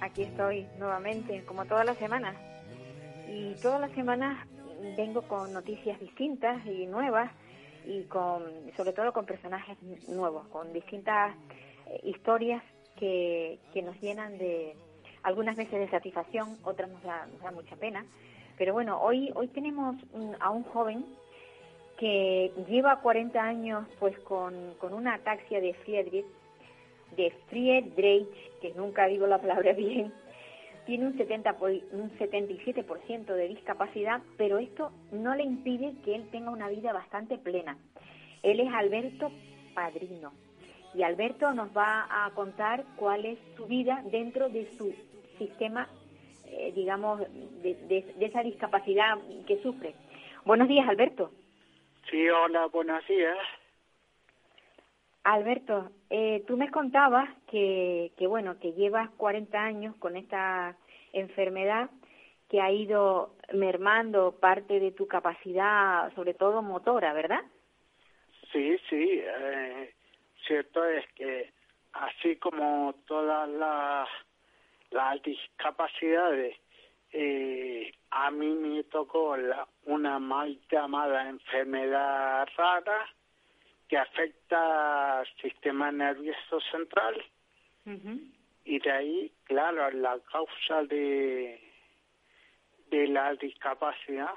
aquí estoy nuevamente, como todas las semanas. Y todas las semanas vengo con noticias distintas y nuevas y con, sobre todo con personajes nuevos, con distintas eh, historias que, que nos llenan de algunas veces de satisfacción, otras nos da, nos da mucha pena. Pero bueno, hoy, hoy tenemos a un joven que lleva 40 años pues con, con una ataxia de Friedrich de Friedreich, que nunca digo la palabra bien, tiene un, 70 po- un 77% de discapacidad, pero esto no le impide que él tenga una vida bastante plena. Él es Alberto Padrino y Alberto nos va a contar cuál es su vida dentro de su sistema, eh, digamos, de, de- de esa discapacidad que sufre. Buenos días, Alberto. Sí, hola, buenos días. Alberto, eh, tú me contabas que, que, bueno, que llevas 40 años con esta enfermedad que ha ido mermando parte de tu capacidad, sobre todo motora, ¿verdad? Sí, sí, eh, cierto es que así como todas las, las discapacidades, eh, a mí me tocó la- una mal llamada enfermedad rara que afecta al sistema nervioso central y de ahí, claro, la causa de, de la discapacidad.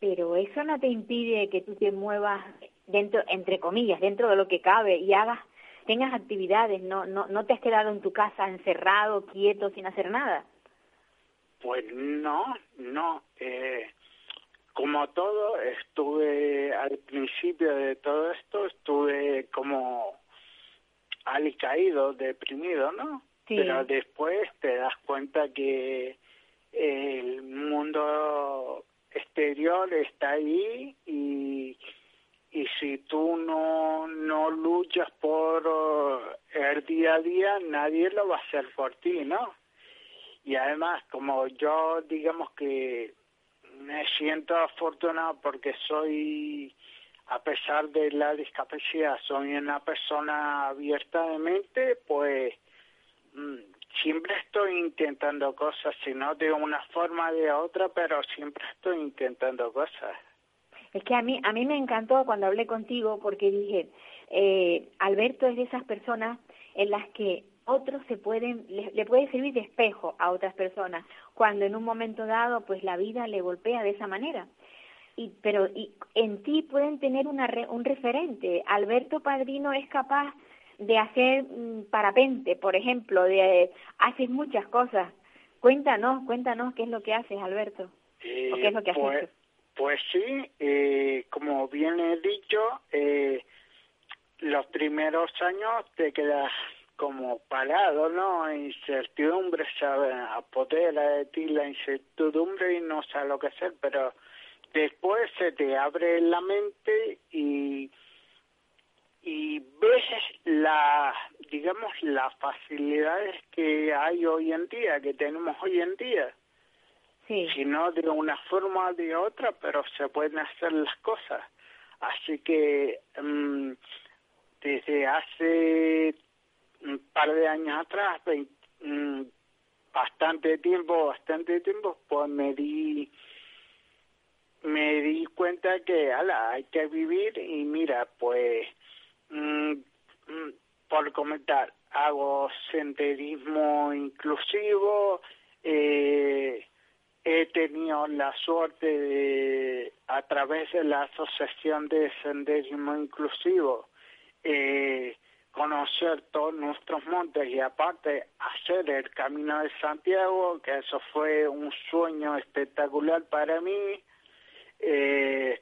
Pero eso no te impide que tú te muevas dentro, entre comillas, dentro de lo que cabe y hagas, tengas actividades, no, no, no te has quedado en tu casa encerrado, quieto, sin hacer nada. Pues no, no. Eh, como todo, estuve al principio de todo esto, estuve como alicaído, deprimido, ¿no? Sí. Pero después te das cuenta que el mundo exterior está ahí y, y si tú no, no luchas por el día a día, nadie lo va a hacer por ti, ¿no? Y además, como yo digamos que me siento afortunado porque soy, a pesar de la discapacidad, soy una persona abierta de mente, pues mm, siempre estoy intentando cosas, si no de una forma de otra, pero siempre estoy intentando cosas. Es que a mí, a mí me encantó cuando hablé contigo porque dije, eh, Alberto es de esas personas en las que otros se pueden, le, le puede servir de espejo a otras personas, cuando en un momento dado pues la vida le golpea de esa manera. Y, pero y en ti pueden tener una un referente. Alberto Padrino es capaz de hacer mm, parapente, por ejemplo, de haces muchas cosas. Cuéntanos, cuéntanos qué es lo que haces, Alberto. Eh, ¿O qué es lo que has pues, hecho? pues sí, eh, como bien he dicho, eh, los primeros años te quedas como parado, ¿no? Incertidumbre, ¿sabes? Apodera de ti la incertidumbre y no sabes lo que hacer, pero después se te abre la mente y y ves la digamos las facilidades que hay hoy en día que tenemos hoy en día Sí. si no de una forma o de otra, pero se pueden hacer las cosas. Así que mm, desde hace un par de años atrás, mm, bastante tiempo, bastante tiempo, pues me di me di cuenta que ala, hay que vivir y mira, pues mm, mm, por comentar, hago senderismo inclusivo, eh, he tenido la suerte de, a través de la Asociación de Senderismo Inclusivo, eh, conocer todos nuestros montes y aparte hacer el Camino de Santiago, que eso fue un sueño espectacular para mí. Eh,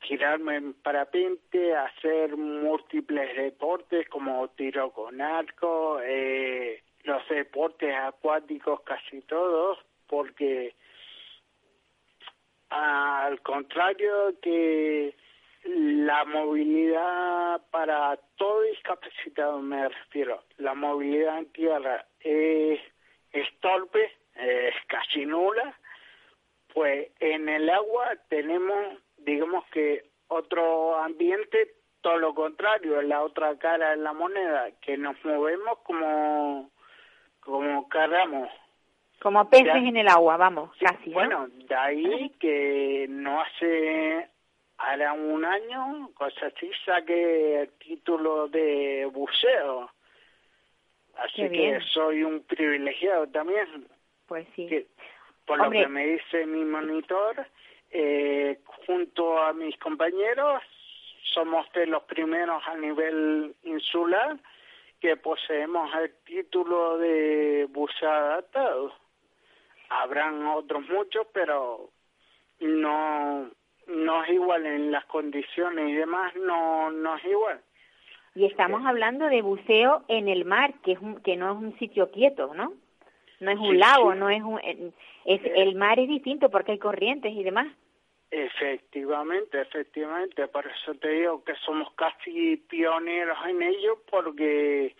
girarme en parapente, hacer múltiples deportes como tiro con arco, eh, los deportes acuáticos casi todos, porque al contrario que la movilidad para todo discapacitado me refiero, la movilidad en tierra es, es torpe, es casi nula, pues en el agua tenemos digamos que otro ambiente, todo lo contrario, es la otra cara de la moneda, que nos movemos como, como cargamos. Como peces en el agua, vamos, casi. Bueno, de ahí que no hace, ahora un año, cosa así, saqué el título de buceo. Así que soy un privilegiado también. Pues sí. por lo que me dice mi monitor, eh, junto a mis compañeros somos de los primeros a nivel insular que poseemos el título de buceo adaptado. Habrán otros muchos, pero no no es igual en las condiciones y demás, no no es igual. Y estamos eh. hablando de buceo en el mar, que es que no es un sitio quieto, ¿no? No es un lago, no es un es eh. el mar es distinto porque hay corrientes y demás. Efectivamente, efectivamente, por eso te digo que somos casi pioneros en ello porque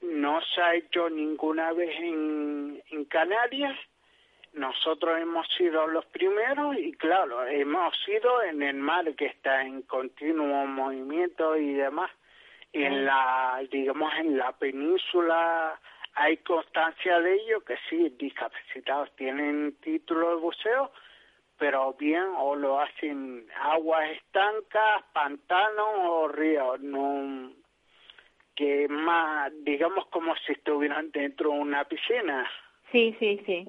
no se ha hecho ninguna vez en, en Canarias. Nosotros hemos sido los primeros y claro, hemos sido en el mar que está en continuo movimiento y demás. En la, digamos, en la península hay constancia de ello que sí, discapacitados tienen título de buceo, pero bien o lo hacen aguas estancas, pantanos o ríos, no que más digamos como si estuvieran dentro de una piscina. Sí, sí, sí.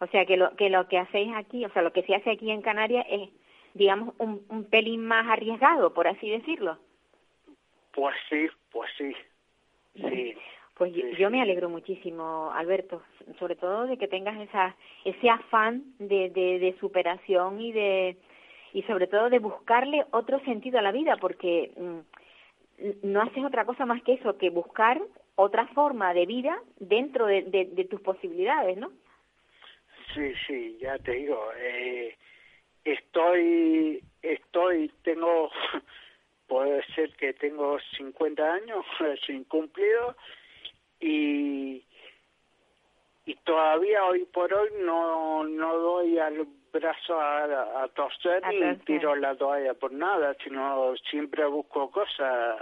O sea que lo que lo que hacéis aquí, o sea, lo que se hace aquí en Canarias es digamos un, un pelín más arriesgado, por así decirlo. Pues sí, pues sí. Sí. Pues yo, me alegro muchísimo, Alberto, sobre todo de que tengas esa, ese afán de, de, superación y de y sobre todo de buscarle otro sentido a la vida, porque mm, no haces otra cosa más que eso, que buscar otra forma de vida dentro de, de, tus posibilidades, ¿no? Sí, sí, ya te digo, eh, estoy, estoy, tengo, puede ser que tengo 50 años sin cumplido y y todavía hoy por hoy no no doy al brazo a, a torcer ni tiro la toalla por nada, sino siempre busco cosas.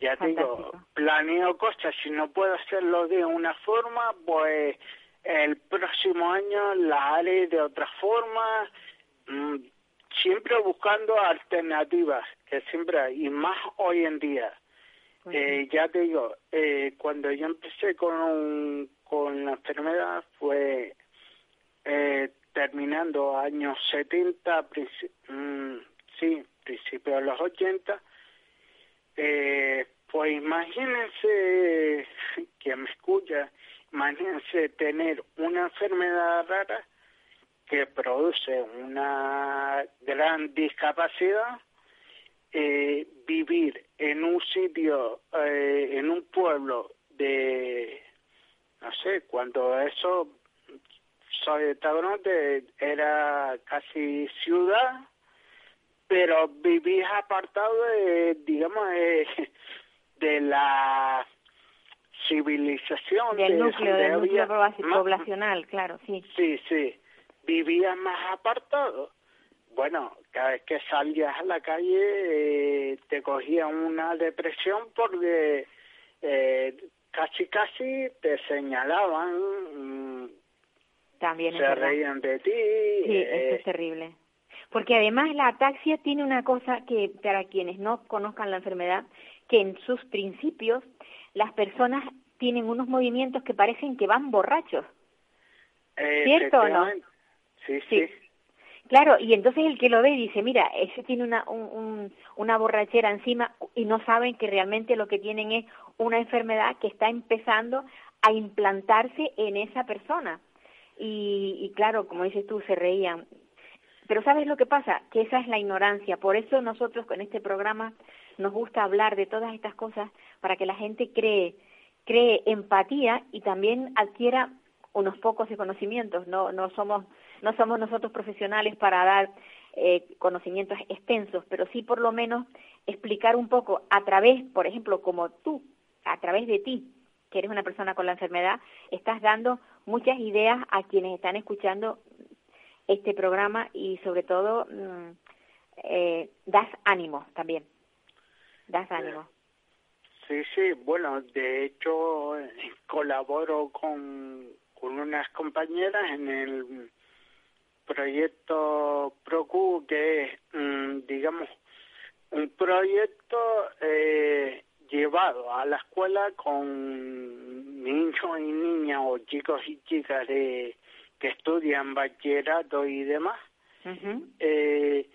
Ya digo, planeo cosas, si no puedo hacerlo de una forma, pues el próximo año la haré de otra forma, mm, siempre buscando alternativas, que siempre hay, y más hoy en día. Eh, ya te digo, eh, cuando yo empecé con, con la enfermedad fue eh, terminando años 70, mm, sí, principios de los 80. Eh, pues imagínense, que me escucha, imagínense tener una enfermedad rara que produce una gran discapacidad eh, vivir en un sitio, eh, en un pueblo de, no sé, cuando eso, soy de era casi ciudad, pero vivís apartado de, digamos, de, la civilización. Del núcleo, del núcleo poblacional, claro, sí. Sí, sí. Vivía más apartado bueno, cada vez que salías a la calle eh, te cogía una depresión porque eh, casi casi te señalaban, mm, también se reían de ti. Sí, eso es eh, terrible. Porque además la ataxia tiene una cosa que para quienes no conozcan la enfermedad, que en sus principios las personas tienen unos movimientos que parecen que van borrachos. ¿Cierto o no? sí. sí Claro, y entonces el que lo ve dice, mira, ese tiene una, una borrachera encima y no saben que realmente lo que tienen es una enfermedad que está empezando a implantarse en esa persona. Y, y claro, como dices tú, se reían. Pero ¿sabes lo que pasa? Que esa es la ignorancia. Por eso nosotros con este programa nos gusta hablar de todas estas cosas para que la gente cree, cree empatía y también adquiera unos pocos de conocimientos. No, no somos no somos nosotros profesionales para dar eh, conocimientos extensos, pero sí por lo menos explicar un poco a través, por ejemplo, como tú, a través de ti, que eres una persona con la enfermedad, estás dando muchas ideas a quienes están escuchando este programa y sobre todo mm, eh, das ánimo también, das ánimo. Sí, sí, bueno, de hecho colaboro con, con unas compañeras en el proyecto PROCU, que es, mm, digamos, un proyecto eh, llevado a la escuela con niños y niñas o chicos y chicas de, que estudian bachillerato y demás, eh,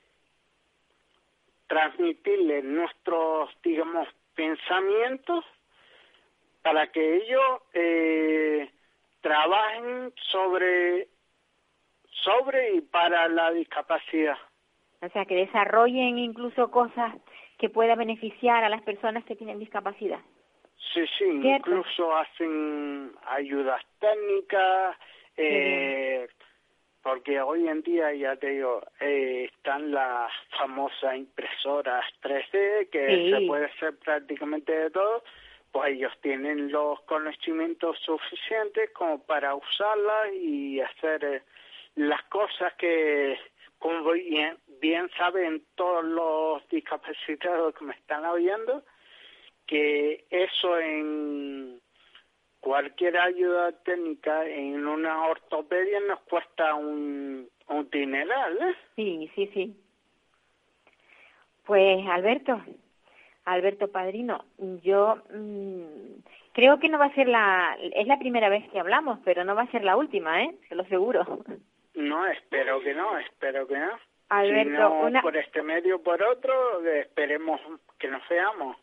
transmitirles nuestros, digamos, pensamientos para que ellos eh, trabajen sobre sobre y para la discapacidad. O sea, que desarrollen incluso cosas que puedan beneficiar a las personas que tienen discapacidad. Sí, sí, incluso hacen ayudas técnicas, eh, porque hoy en día, ya te digo, eh, están las famosas impresoras 3D, que se puede hacer prácticamente de todo, pues ellos tienen los conocimientos suficientes como para usarlas y hacer... Eh, las cosas que, como bien, bien saben todos los discapacitados que me están oyendo, que eso en cualquier ayuda técnica en una ortopedia nos cuesta un, un dineral, ¿eh? Sí, sí, sí. Pues Alberto, Alberto Padrino, yo mm, creo que no va a ser la, es la primera vez que hablamos, pero no va a ser la última, ¿eh? Se lo seguro. No, espero que no, espero que no. Alberto, si no por este medio por otro, esperemos que nos veamos.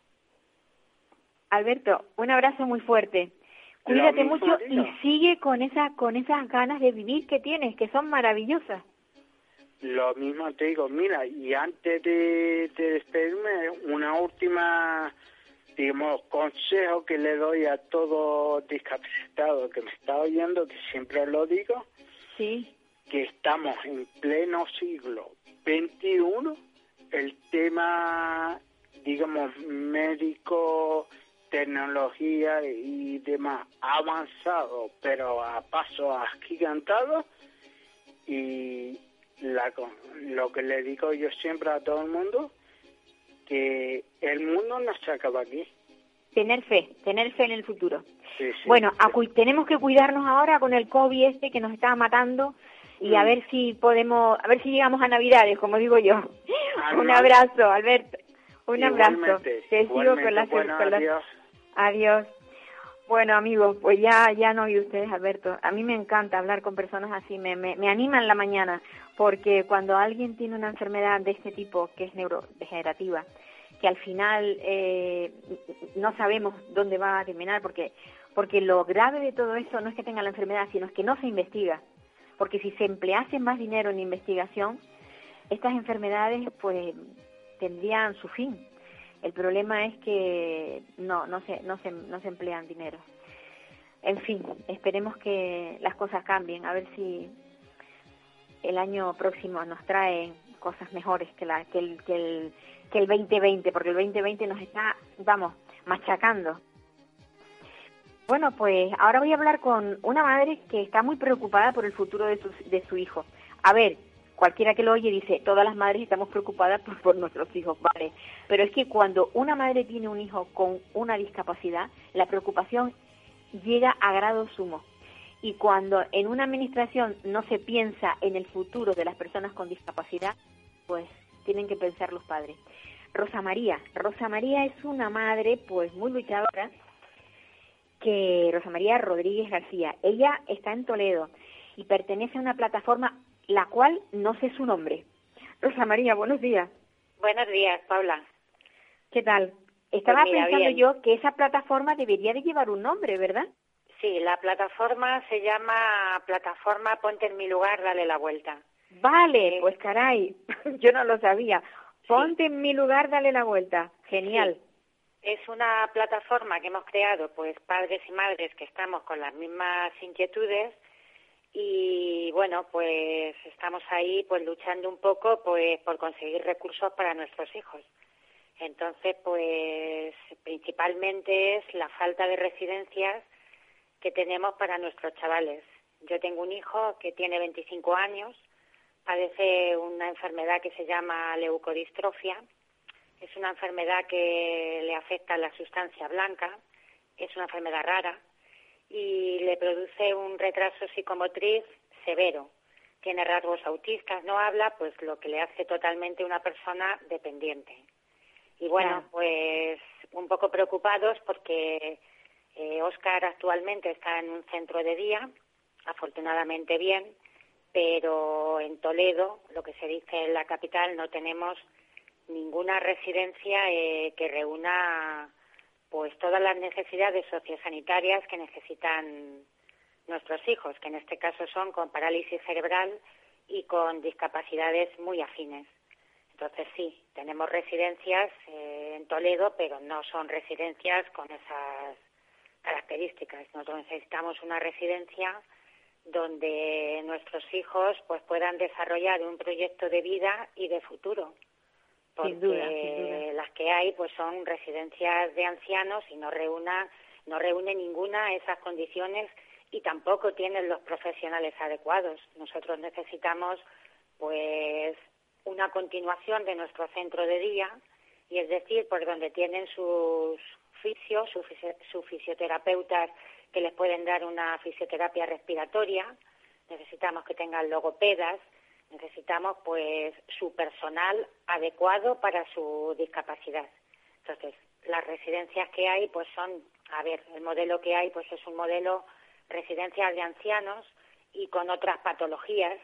Alberto, un abrazo muy fuerte. Cuídate mucho y sigue con esa con esas ganas de vivir que tienes, que son maravillosas. Lo mismo te digo, mira, y antes de, de despedirme, una última, digamos, consejo que le doy a todo discapacitado que me está oyendo, que siempre lo digo. Sí que estamos en pleno siglo XXI, el tema, digamos, médico, tecnología y demás avanzado, pero a paso agigantado, y la, lo que le digo yo siempre a todo el mundo, que el mundo no se acaba aquí. Tener fe, tener fe en el futuro. bueno, tenemos que cuidarnos ahora con el COVID este que nos está matando y a mm. ver si podemos, a ver si llegamos a Navidades, como digo yo. Un abrazo, Alberto. Un abrazo. Te sigo con adiós. Adiós. Bueno, amigos, pues ya ya no vi ustedes, Alberto. A mí me encanta hablar con personas así, me, me, me animan la mañana, porque cuando alguien tiene una enfermedad de este tipo, que es neurodegenerativa, que al final eh, no sabemos dónde va a terminar, porque porque lo grave de todo eso no es que tenga la enfermedad, sino es que no se investiga porque si se emplease más dinero en investigación, estas enfermedades pues tendrían su fin. El problema es que no, no se, no se, no se emplean dinero. En fin, esperemos que las cosas cambien, a ver si el año próximo nos trae cosas mejores que, la, que, el, que, el, que el 2020, porque el 2020 nos está, vamos, machacando. Bueno, pues ahora voy a hablar con una madre que está muy preocupada por el futuro de su, de su hijo. A ver, cualquiera que lo oye dice, todas las madres estamos preocupadas por, nuestros hijos, vale. Pero es que cuando una madre tiene un hijo con una discapacidad, la preocupación llega a grado sumo. Y cuando en una administración no se piensa en el futuro de las personas con discapacidad, pues tienen que pensar los padres. Rosa María. Rosa María es una madre pues muy luchadora que Rosa María Rodríguez García. Ella está en Toledo y pertenece a una plataforma la cual no sé su nombre. Rosa María, buenos días. Buenos días, Paula. ¿Qué tal? Estaba Pues mira, pensando bien. yo que esa plataforma debería de llevar un nombre, ¿verdad? Sí, la plataforma se llama Plataforma Ponte en mi lugar, dale la vuelta. Vale, pues caray, yo no lo sabía. Ponte en mi lugar, dale la vuelta. Genial. Es una plataforma que hemos creado, pues padres y madres que estamos con las mismas inquietudes y bueno, pues estamos ahí pues luchando un poco pues por conseguir recursos para nuestros hijos. Entonces, pues principalmente es la falta de residencias que tenemos para nuestros chavales. Yo tengo un hijo que tiene 25 años, padece una enfermedad que se llama leucodistrofia. Es una enfermedad que le afecta a la sustancia blanca, es una enfermedad rara y le produce un retraso psicomotriz severo. Tiene rasgos autistas, no habla, pues lo que le hace totalmente una persona dependiente. Y bueno, pues un poco preocupados porque eh, Oscar actualmente está en un centro de día, afortunadamente bien, pero en Toledo, lo que se dice en la capital, no tenemos ninguna residencia eh, que reúna pues todas las necesidades sociosanitarias que necesitan nuestros hijos, que en este caso son con parálisis cerebral y con discapacidades muy afines. Entonces sí, tenemos residencias eh, en Toledo, pero no son residencias con esas características. Nosotros necesitamos una residencia donde nuestros hijos pues puedan desarrollar un proyecto de vida y de futuro. Porque Sin duda, sin duda. las que hay pues son residencias de ancianos y no reúna no reúne ninguna esas condiciones y tampoco tienen los profesionales adecuados. Nosotros necesitamos pues una continuación de nuestro centro de día y es decir, por donde tienen sus fisios, sus, fisio- sus fisioterapeutas que les pueden dar una fisioterapia respiratoria, necesitamos que tengan logopedas, necesitamos pues su personal adecuado para su discapacidad. Entonces, las residencias que hay pues son, a ver, el modelo que hay pues es un modelo residencias de ancianos y con otras patologías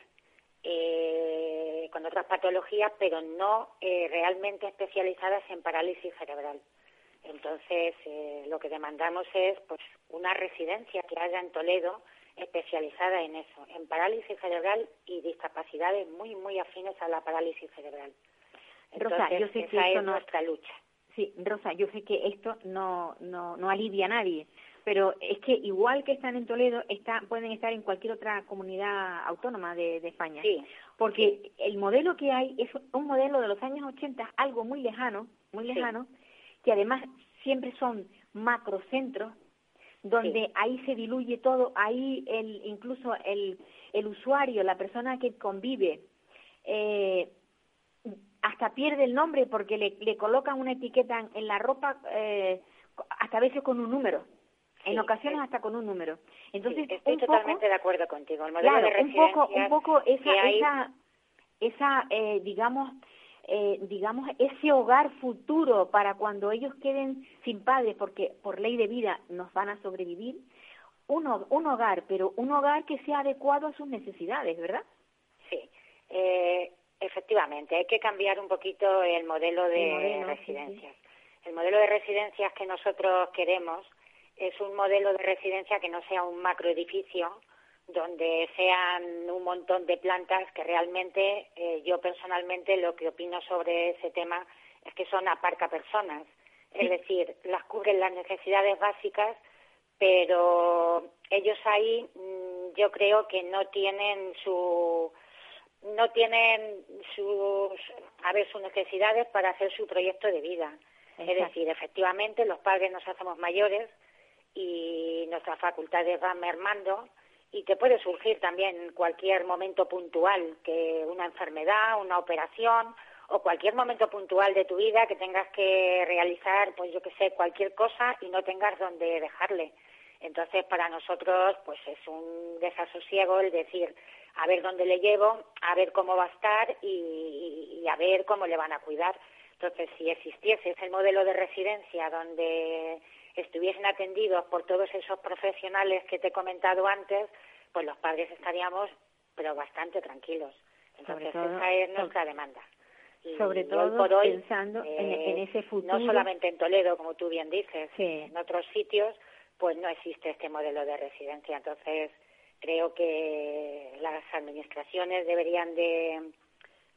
eh, con otras patologías, pero no eh, realmente especializadas en parálisis cerebral. Entonces, eh, lo que demandamos es pues una residencia que haya en Toledo especializada en eso, en parálisis cerebral y discapacidades muy, muy afines a la parálisis cerebral. Rosa, Entonces, yo sé que esa esto es no- nuestra lucha. Sí, Rosa, yo sé que esto no, no, no alivia a nadie, pero es que igual que están en Toledo, está, pueden estar en cualquier otra comunidad autónoma de, de España. Sí, Porque el modelo que hay es un modelo de los años 80, algo muy lejano, muy Sí. lejano, que además siempre son macrocentros, donde Sí. ahí se diluye todo, ahí el, incluso el, el usuario, la persona que convive, eh, hasta pierde el nombre porque le, le colocan una etiqueta en, en la ropa, eh, hasta a veces con un número, en ocasiones hasta con un número. Entonces, sí, estoy un poco, totalmente de acuerdo contigo. El modelo claro, de un poco, un poco esa, hay- esa, esa, eh, digamos, eh, digamos, ese hogar futuro para cuando ellos queden sin padres, porque por ley de vida nos van a sobrevivir, un, un hogar, pero un hogar que sea adecuado a sus necesidades, ¿verdad? Sí, eh, efectivamente, hay que cambiar un poquito el modelo de El modelo, sí, residencias. El modelo de residencias que nosotros queremos es un modelo de residencia que no sea un macroedificio donde sean un montón de plantas que realmente eh, yo personalmente lo que opino sobre ese tema es que son aparca personas, es decir, las cubren las necesidades básicas, pero ellos ahí mm, yo creo que no tienen su no tienen sus a ver sus necesidades para hacer su proyecto de vida. Es decir, efectivamente los padres nos hacemos mayores y nuestras facultades van mermando y te puede surgir también cualquier momento puntual que una enfermedad, una operación o cualquier momento puntual de tu vida que tengas que realizar, pues yo que sé, cualquier cosa y no tengas donde dejarle. Entonces, para nosotros, pues es un desasosiego el decir, a ver dónde le llevo, a ver cómo va a estar y, y a ver cómo le van a cuidar. Entonces, si existiese ese modelo de residencia donde estuviesen atendidos por todos esos profesionales que te he comentado antes, pues los padres estaríamos pero bastante tranquilos. Entonces esa es nuestra demanda. sobre todo pensando en, eh, ese futuro. No solamente en Toledo, como tú bien dices, en otros sitios, pues no existe este modelo de residencia. Entonces creo que las administraciones deberían de,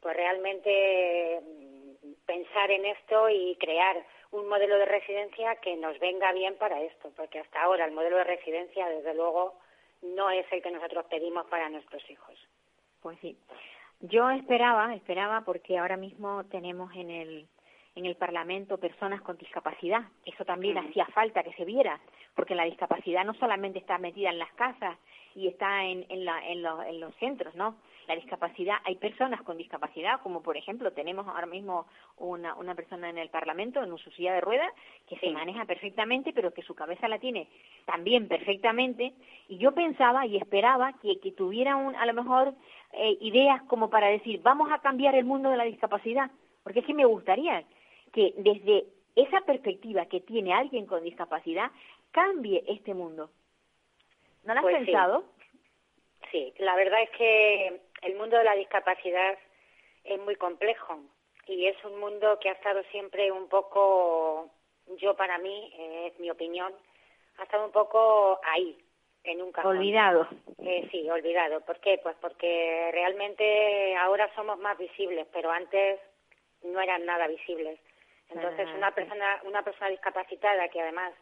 pues realmente mm, pensar en esto y crear un modelo de residencia que nos venga bien para esto, porque hasta ahora el modelo de residencia, desde luego, no es el que nosotros pedimos para nuestros hijos. Pues sí. Yo esperaba, esperaba porque ahora mismo tenemos en el en el Parlamento personas con discapacidad. Eso también hacía falta que se viera, porque la discapacidad no solamente está metida en las casas y está en, en, la, en, en los centros, ¿no? La discapacidad, hay personas con discapacidad, como por ejemplo tenemos ahora mismo una, una persona en el Parlamento, en su silla de ruedas, que se maneja perfectamente, pero que su cabeza la tiene también perfectamente. Y yo pensaba y esperaba que, que tuviera un, a lo mejor eh, ideas como para decir, vamos a cambiar el mundo de la discapacidad, porque es que me gustaría que desde esa perspectiva que tiene alguien con discapacidad cambie este mundo. ¿No lo has pues pensado? Sí. la verdad es que el mundo de la discapacidad es muy complejo y es un mundo que ha estado siempre un poco, yo para mí, es mi opinión, ha estado un poco ahí, en un cajón. Olvidado. Eh, sí, olvidado. ¿Por qué? Pues porque realmente ahora somos más visibles, pero antes no eran nada visibles. Entonces, una persona, una persona discapacitada que además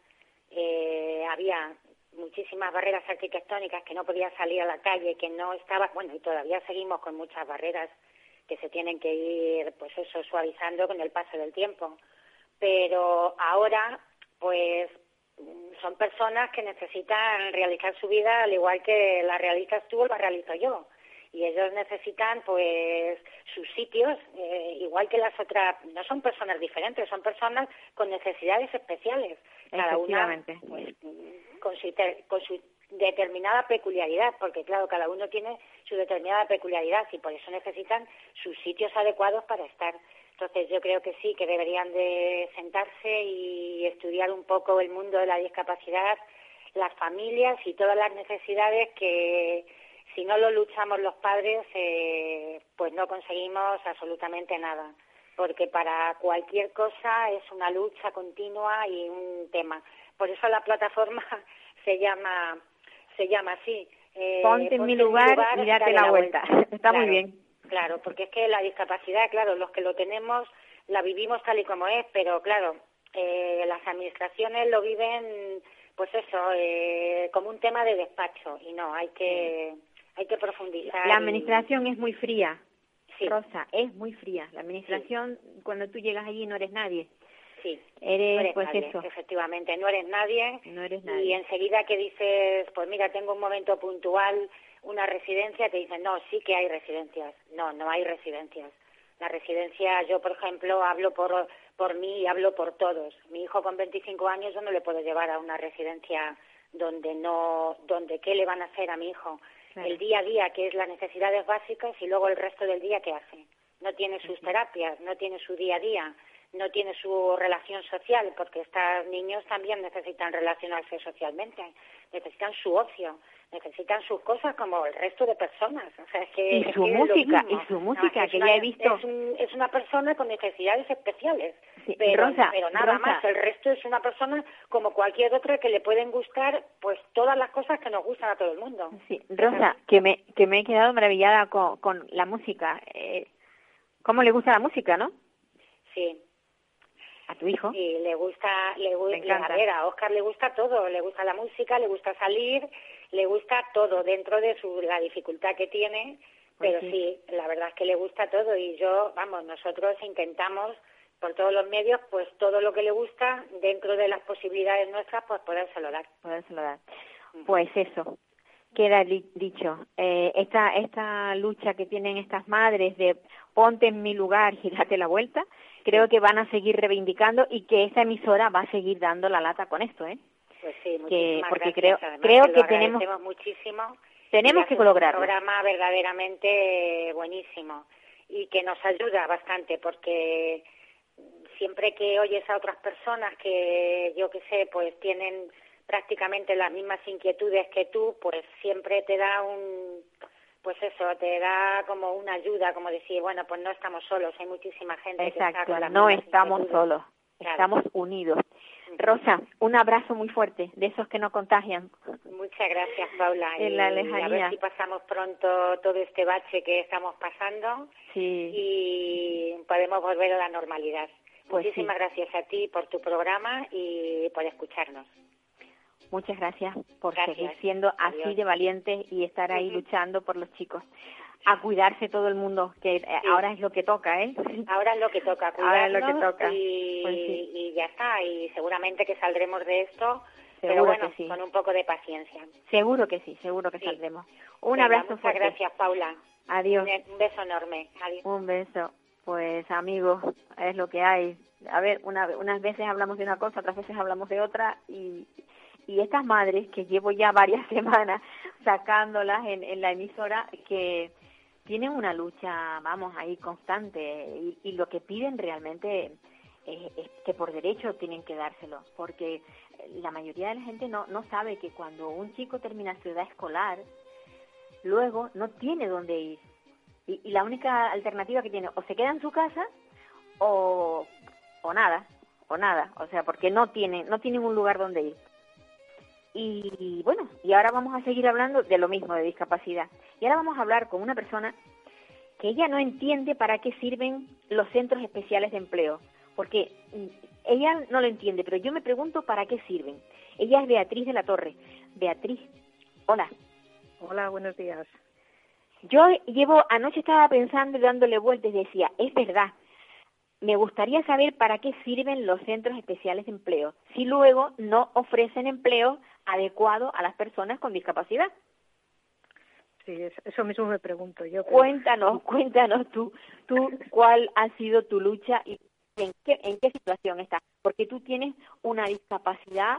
eh, había muchísimas barreras arquitectónicas que no podía salir a la calle, que no estaba, bueno, y todavía seguimos con muchas barreras que se tienen que ir, pues eso, suavizando con el paso del tiempo. Pero ahora, pues, son personas que necesitan realizar su vida al igual que la realizas tú o la realizo yo y ellos necesitan pues sus sitios eh, igual que las otras no son personas diferentes son personas con necesidades especiales. Cada una pues, con su, con su determinada peculiaridad porque claro cada uno tiene su determinada peculiaridad y por eso necesitan sus sitios adecuados para estar. Entonces yo creo que sí que deberían de sentarse y estudiar un poco el mundo de la discapacidad las familias y todas las necesidades que si no lo luchamos los padres, eh, pues no conseguimos absolutamente nada, porque para cualquier cosa es una lucha continua y un tema. Por eso la plataforma se llama se llama así. Eh, ponte en mi lugar, y date la, vuelta. Está muy bien. Claro, porque es que la discapacidad, claro, los que lo tenemos la vivimos tal y como es, pero claro, eh, las administraciones lo viven, pues eso, eh, como un tema de despacho y no, hay que hay que profundizar. La administración es muy fría, Rosa, es muy fría. La administración, cuando tú llegas allí, no eres nadie. Sí, eres, pues nadie, eso. Efectivamente, no eres nadie. No eres nadie. Y enseguida que dices, pues mira, tengo un momento puntual, una residencia, te dicen, no, sí que hay residencias. No, no hay residencias. La residencia, yo por ejemplo, hablo por, por mí y hablo por todos. Mi hijo con 25 años yo no le puedo llevar a una residencia donde no, donde qué le van a hacer a mi hijo el día a día, que es las necesidades básicas, y luego el resto del día, ¿qué hace? No tiene sus terapias, no tiene su día a día, no tiene su relación social, porque estos niños también necesitan relacionarse socialmente, necesitan su ocio, necesitan sus cosas como el resto de personas. O sea, es que, y su música, y su música, que ya he visto. Es, una persona con necesidades especiales, pero, pero nada más. El resto es una persona como cualquier otra que le pueden gustar pues todas las cosas que nos gustan a todo el mundo. Sí, Rosa, que me, que me he quedado maravillada con, con la música. Eh, ¿Cómo le gusta la música, no? Sí, a tu hijo. Sí, le gusta, le gusta, a ver, a Oscar le gusta todo, le gusta la música, le gusta salir, le gusta todo dentro de su la dificultad que tiene, pues pero sí. la verdad es que le gusta todo y yo, vamos, nosotros intentamos por todos los medios, pues todo lo que le gusta dentro de las posibilidades nuestras, pues podérselo dar. Podérselo dar. Pues eso, queda dicho. Eh, esta, esta lucha que tienen estas madres de ponte en mi lugar y date la vuelta, creo que van a seguir reivindicando y que esta emisora va a seguir dando la lata con esto, ¿eh? Pues sí, que, porque creo, creo que, tenemos muchísimo. Tenemos que lograrlo. Un programa verdaderamente buenísimo y que nos ayuda bastante porque siempre que oyes a otras personas que yo que sé, pues tienen prácticamente las mismas inquietudes que tú, pues siempre te da un pues eso, te da como una ayuda, como decir, bueno, pues no estamos solos, hay muchísima gente que está con las no estamos solos, Claro. estamos unidos. Rosa, un abrazo muy fuerte, de esos que no contagian. Muchas gracias, Paula. En y la A lejanía. ver si pasamos pronto todo este bache que estamos pasando Sí, y podemos volver a la normalidad. Pues Muchísimas sí. gracias a ti por tu programa y por escucharnos. Muchas gracias por Gracias. seguir siendo así Adiós. de valientes y estar ahí luchando por los chicos. A cuidarse todo el mundo, que eh, Sí. ahora es lo que toca, ¿eh? Ahora es lo que toca, Ahora es lo que cuidarnos toca. Y, Pues sí. y ya está. Y seguramente que saldremos de esto, pero Seguro bueno, sí. con un poco de paciencia. Seguro que sí, seguro que Sí. saldremos. Un Venga, abrazo Muchas fuerte. gracias, Paula. Adiós. Un, un beso enorme. Adiós. Un beso. Pues amigos, es lo que hay. A ver, una, unas veces hablamos de una cosa, otras veces hablamos de otra y, y estas madres que llevo ya varias semanas sacándolas en, en la emisora que tienen una lucha, vamos, ahí constante y, y lo que piden realmente es, que por derecho tienen que dárselo, porque la mayoría de la gente no, no sabe que cuando un chico termina su edad escolar, luego no tiene dónde ir. Y, la única alternativa que tiene o se queda en su casa o, o nada, o nada, o sea, porque no tiene, no tienen un lugar donde ir. Y bueno, y ahora vamos a seguir hablando de lo mismo, de discapacidad. Y ahora vamos a hablar con una persona que ella no entiende para qué sirven los centros especiales de empleo, porque mm, ella no lo entiende, pero yo me pregunto para qué sirven. Ella es Beatriz de la Torre. Beatriz, hola. Hola, buenos días. Yo llevo, anoche estaba pensando y dándole vueltas y decía, es verdad, me gustaría saber para qué sirven los centros especiales de empleo, si luego no ofrecen empleo adecuado a las personas con discapacidad. Sí, es- eso mismo me pregunto yo. pero- Cuéntanos, cuéntanos tú, tú cuál ha sido tu lucha y en qué, en qué situación estás, porque tú tienes una discapacidad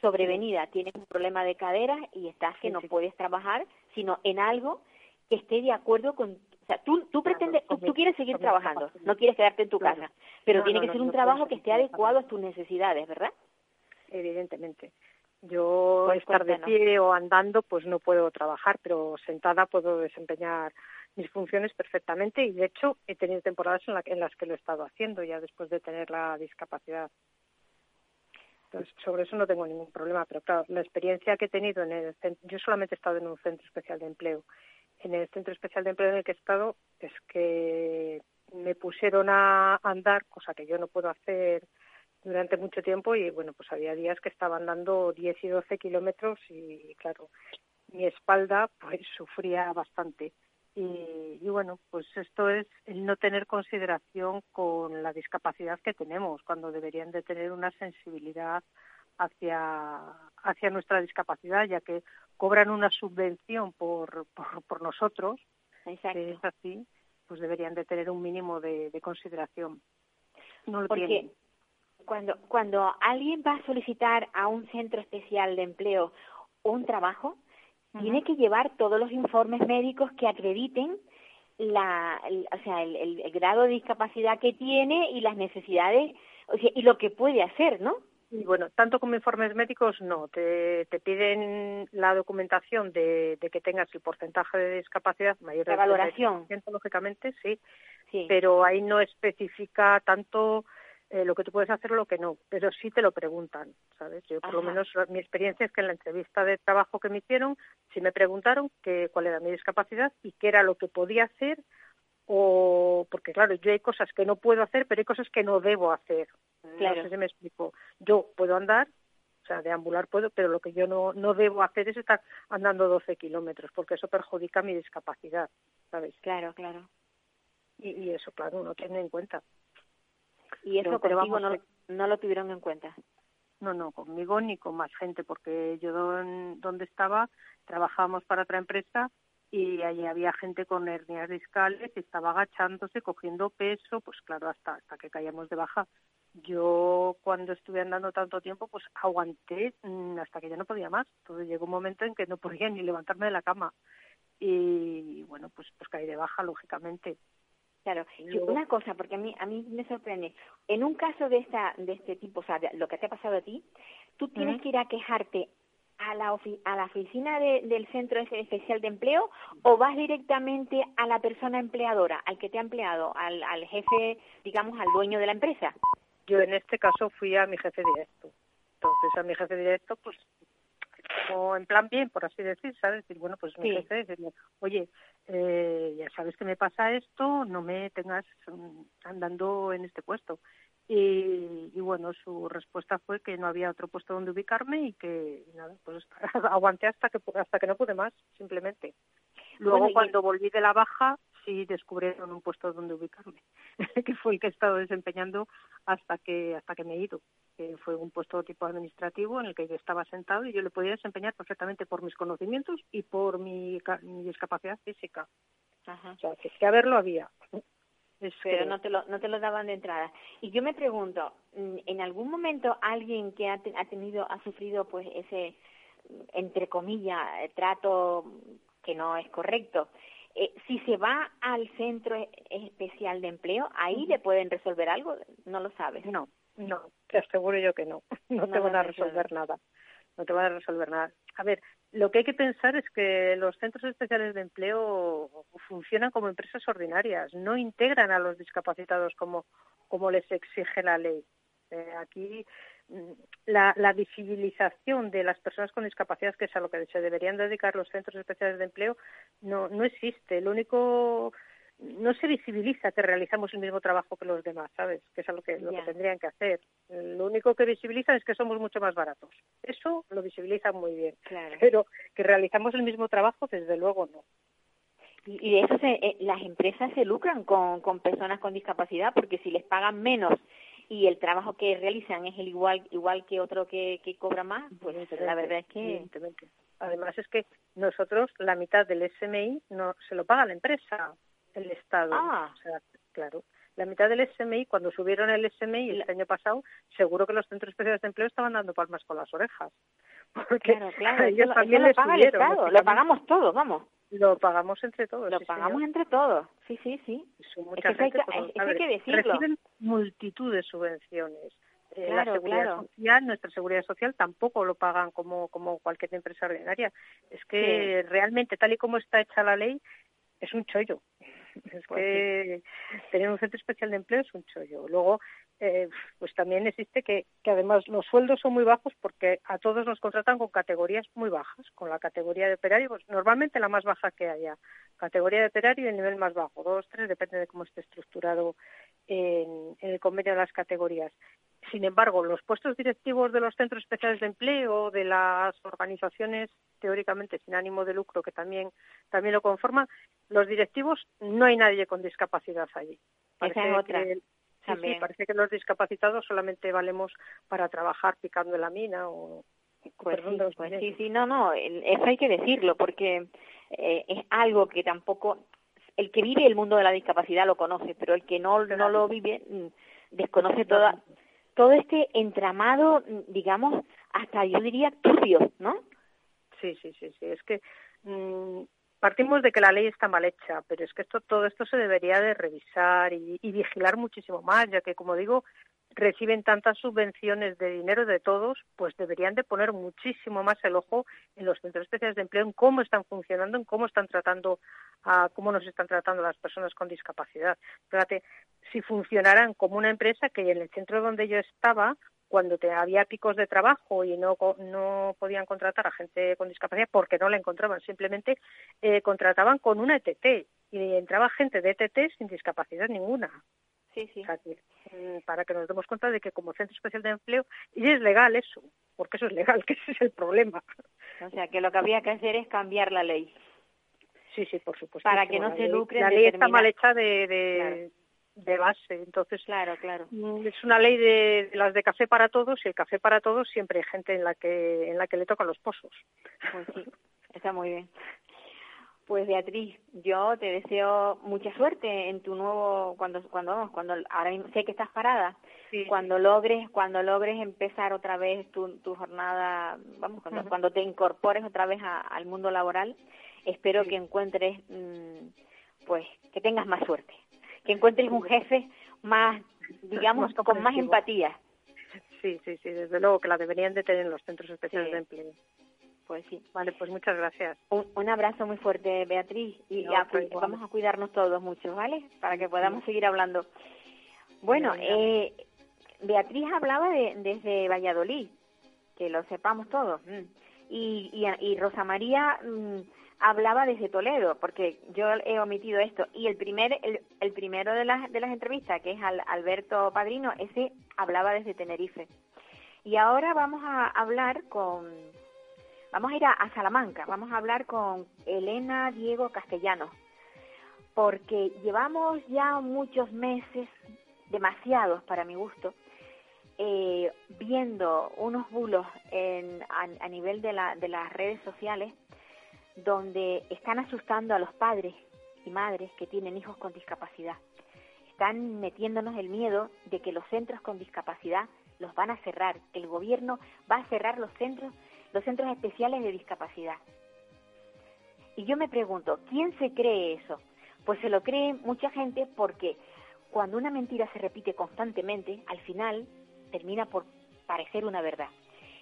sobrevenida, tienes un problema de cadera y estás que Sí, no sí. puedes trabajar, sino en algo que esté de acuerdo con, o sea, tú, tú pretendes, tú, tú quieres seguir trabajando, no quieres quedarte en tu casa, pero No, tiene que no, ser un trabajo que esté adecuado a tus necesidades, ¿verdad? Evidentemente. Yo Pues estar de pie o andando, pues no puedo trabajar, pero sentada puedo desempeñar mis funciones perfectamente y de hecho he tenido temporadas en, la- en las que lo he estado haciendo ya después de tener la discapacidad. Entonces, sobre eso no tengo ningún problema, pero claro, la experiencia que he tenido en el cen- yo solamente he estado en un centro especial de empleo. En el centro especial de empleo en el que he estado es que me pusieron a andar, cosa que yo no puedo hacer durante mucho tiempo y bueno, pues había días que estaban dando 10 y 12 kilómetros y claro, mi espalda pues sufría bastante. Y, y bueno, pues esto es el no tener consideración con la discapacidad que tenemos, cuando deberían de tener una sensibilidad hacia, hacia nuestra discapacidad, ya que cobran una subvención por, por, por nosotros, Exacto. que es así, pues deberían de tener un mínimo de, de consideración. No lo Porque tienen. Cuando, cuando alguien va a solicitar a un centro especial de empleo un trabajo, tiene que llevar todos los informes médicos que acrediten la, el- o sea, el, el- el grado de discapacidad que tiene y las necesidades o sea, y lo que puede hacer, ¿no? Y bueno, tanto como informes médicos, no. Te, te piden la documentación de, de que tengas el porcentaje de discapacidad mayor La del valoración. 30%, lógicamente, sí. Sí. Pero ahí no especifica tanto eh, lo que tú puedes hacer o lo que no. Pero sí te lo preguntan, ¿sabes? Yo, por lo menos, mi experiencia es que en la entrevista de trabajo que me hicieron, sí me preguntaron que, cuál era mi discapacidad y qué era lo que podía hacer o porque claro yo hay cosas que no puedo hacer pero hay cosas que no debo hacer Claro. no sé si me explico yo puedo andar o sea deambular puedo pero lo que yo no no debo hacer es estar andando 12 kilómetros porque eso perjudica mi discapacidad sabes Claro, claro. y, y eso claro uno tiene en cuenta Y eso Pero- pero contigo vamos, no, no lo tuvieron en cuenta. no no conmigo ni con más gente porque yo don- donde estaba trabajábamos para otra empresa y allí había gente con hernias discales y estaba agachándose, cogiendo peso, pues claro, hasta, hasta que caíamos de baja. Yo cuando estuve andando tanto tiempo, pues aguanté mm, hasta que ya no podía más. Entonces llegó un momento en que no podía ni levantarme de la cama. Y bueno, pues, pues caí de baja, lógicamente. Claro, Y una cosa, porque a mí a mí me sorprende. En un caso de esta de este tipo, o sea, de lo que te ha pasado a ti, tú tienes que ir a quejarte a la, a la oficina del Centro Especial de Empleo o vas directamente a la persona empleadora, al que te ha empleado, al, al jefe, digamos, al dueño de la empresa? Yo en este caso fui a mi jefe directo. Entonces a mi jefe directo, pues o en plan bien, por así decir, ¿sabes? Decir, bueno, pues mi jefe decirle, oye, eh, ya sabes que me pasa esto, no me tengas mm, andando en este puesto. Y, y, bueno, su respuesta fue que no había otro puesto donde ubicarme y que nada, pues aguanté hasta que hasta que no pude más, simplemente. Luego cuando volví de la baja sí descubrieron un puesto donde ubicarme, que fue el que he estado desempeñando hasta que hasta que me he ido. Que fue un puesto tipo administrativo en el que yo estaba sentado y yo le podía desempeñar perfectamente por mis conocimientos y por mi, mi discapacidad física. Ajá. O sea, que, que haberlo había. pero no te lo no te lo daban de entrada y yo me pregunto mm, en algún momento alguien que ha, ha tenido ha sufrido pues ese entre comillas trato que no es correcto eh, si se va al centro e, especial de empleo ahí le pueden resolver algo no lo sabes no no te aseguro yo que no no, te van a resolver nada no te van a resolver nada a ver lo que hay que pensar es que los centros especiales de empleo funcionan como empresas ordinarias, no integran a los discapacitados como, como les exige la ley. Eh, aquí mm, la, la, visibilización de las personas con discapacidad, que es a lo que se deberían dedicar los centros especiales de empleo, no, no existe. Lo único no se visibiliza que realizamos el mismo trabajo que los demás, ¿sabes? Que es lo que, lo que tendrían que hacer. Lo único que visibilizan es que somos mucho más baratos. Eso lo visibilizan muy bien. Pero que realizamos el mismo trabajo, desde luego no. Y de eso se, eh, las empresas se lucran con, con personas con discapacidad porque si les pagan menos y el trabajo que realizan es el igual igual que otro que, que cobra más, pues la verdad es que... Además es que nosotros la mitad del SMI no se lo paga la empresa el Estado. Ah. O sea, claro. La mitad del SMI, cuando subieron el SMI el año pasado, seguro que los centros especiales de empleo estaban dando palmas con las orejas. Porque claro, claro. ellos también lo paga el Estado, lo pagamos todos, vamos. Lo pagamos entre todos. Lo pagamos entre todos, sí, sí, sí. Es que, hay, que, hay que decirlo. Reciben multitud de subvenciones. Eh, la seguridad social, nuestra seguridad social tampoco lo pagan como, como cualquier empresa ordinaria. Es que realmente, tal y como está hecha la ley, es un chollo. Es pues que tener un centro especial de empleo es un chollo. Luego, eh, pues también existe que, que además los sueldos son muy bajos porque a todos nos contratan con categorías muy bajas, con la categoría de operario, pues normalmente la más baja que haya. Categoría de operario y el nivel más bajo, dos, tres, depende de cómo esté estructurado en, en el convenio de las categorías. Sin embargo, los puestos directivos de los centros especiales de empleo, de las organizaciones teóricamente sin ánimo de lucro que también, también lo conforman, los directivos no hay nadie con discapacidad allí. Parece otra. Que, sí, parece que los discapacitados solamente valemos para trabajar picando en la mina o pues, sí, pues sí, sí, no, no, eso hay que decirlo porque eh, es algo que tampoco el que vive el mundo de la discapacidad lo conoce, pero el que no, no lo vive mm, desconoce toda todo este entramado, digamos, hasta yo diría turbio, ¿no? Sí, sí, sí, sí. Es que mmm, partimos de que la ley está mal hecha, pero es que esto, todo esto se debería de revisar y, y vigilar muchísimo más, ya que, como digo, reciben tantas subvenciones de dinero de todos, pues deberían de poner muchísimo más el ojo en los centros especiales de empleo, en cómo están funcionando, en cómo están tratando a cómo nos están tratando las personas con discapacidad. Fíjate, si funcionaran como una empresa que en el centro donde yo estaba, cuando te, había picos de trabajo y no, no podían contratar a gente con discapacidad porque no la encontraban, simplemente eh, contrataban con una ETT y entraba gente de ETT sin discapacidad ninguna. Sí, sí. Para que nos demos cuenta de que como centro especial de empleo, y es legal eso, porque eso es legal, que ese es el problema. O sea, que lo que habría que hacer es cambiar la ley. Sí, sí, por supuesto. Para que no se lucre. La ley está mal hecha de, de, base, entonces. Claro, claro. Mm, es una ley de, las de café para todos y el café para todos siempre hay gente en la que en la que le tocan los pozos. Pues sí, está muy bien. Pues Beatriz, yo te deseo mucha suerte en tu nuevo cuando cuando cuando ahora sé que estás parada, cuando logres cuando logres empezar otra vez tu, tu jornada, vamos cuando, cuando te incorpores otra vez al mundo laboral, espero que encuentres mm, pues que tengas más suerte, que encuentres un jefe más digamos con más empatía. Sí, sí, sí, desde luego que la deberían de tener en los centros especiales de empleo. Pues sí. Vale, pues muchas gracias. Un, abrazo muy fuerte, Beatriz, y vamos a cuidarnos todos mucho, ¿vale? Para que podamos seguir hablando. Bueno, eh, Beatriz hablaba de, desde Valladolid, que lo sepamos todos. Mm. Y, y, Rosa María mm, hablaba desde Toledo, porque yo he omitido esto. Y el primer, el, primero de las, de las entrevistas, que es al, Alberto Padrino, ese hablaba desde Tenerife. Y ahora vamos a hablar con, vamos a ir a, Salamanca, vamos a hablar con Elena Diego Castellano, porque llevamos ya muchos meses, demasiados para mi gusto, eh, viendo unos bulos a, nivel de, de las redes sociales donde están asustando a los padres y madres que tienen hijos con discapacidad. Están metiéndonos el miedo de que los centros con discapacidad los van a cerrar, que el gobierno va a cerrar los centros, los centros especiales de discapacidad. Y yo me pregunto, ¿quién se cree eso? Pues se lo cree mucha gente porque cuando una mentira se repite constantemente, al final termina por parecer una verdad.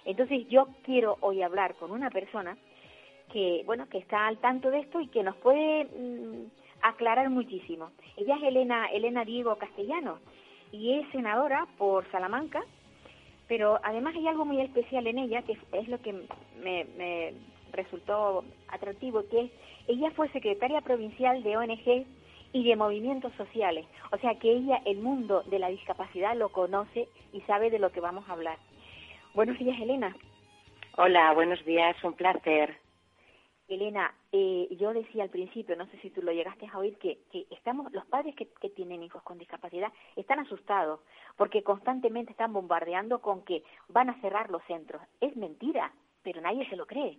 Entonces yo quiero hoy hablar con una persona que bueno que está al tanto de esto y que nos puede mm, aclarar muchísimo. Ella es Elena Elena Diego Castellano y es senadora por Salamanca, pero además hay algo muy especial en ella que es lo que me, me resultó atractivo, que es ella fue secretaria provincial de ONG y de movimientos sociales, o sea que ella el mundo de la discapacidad lo conoce y sabe de lo que vamos a hablar. Buenos días, Elena. Hola, buenos días, un placer. Elena, eh, yo decía al principio, no sé si tú lo llegaste a oír, que, estamos, los padres que, tienen hijos con discapacidad están asustados porque constantemente están bombardeando con que van a cerrar los centros. Es mentira, pero nadie se lo cree.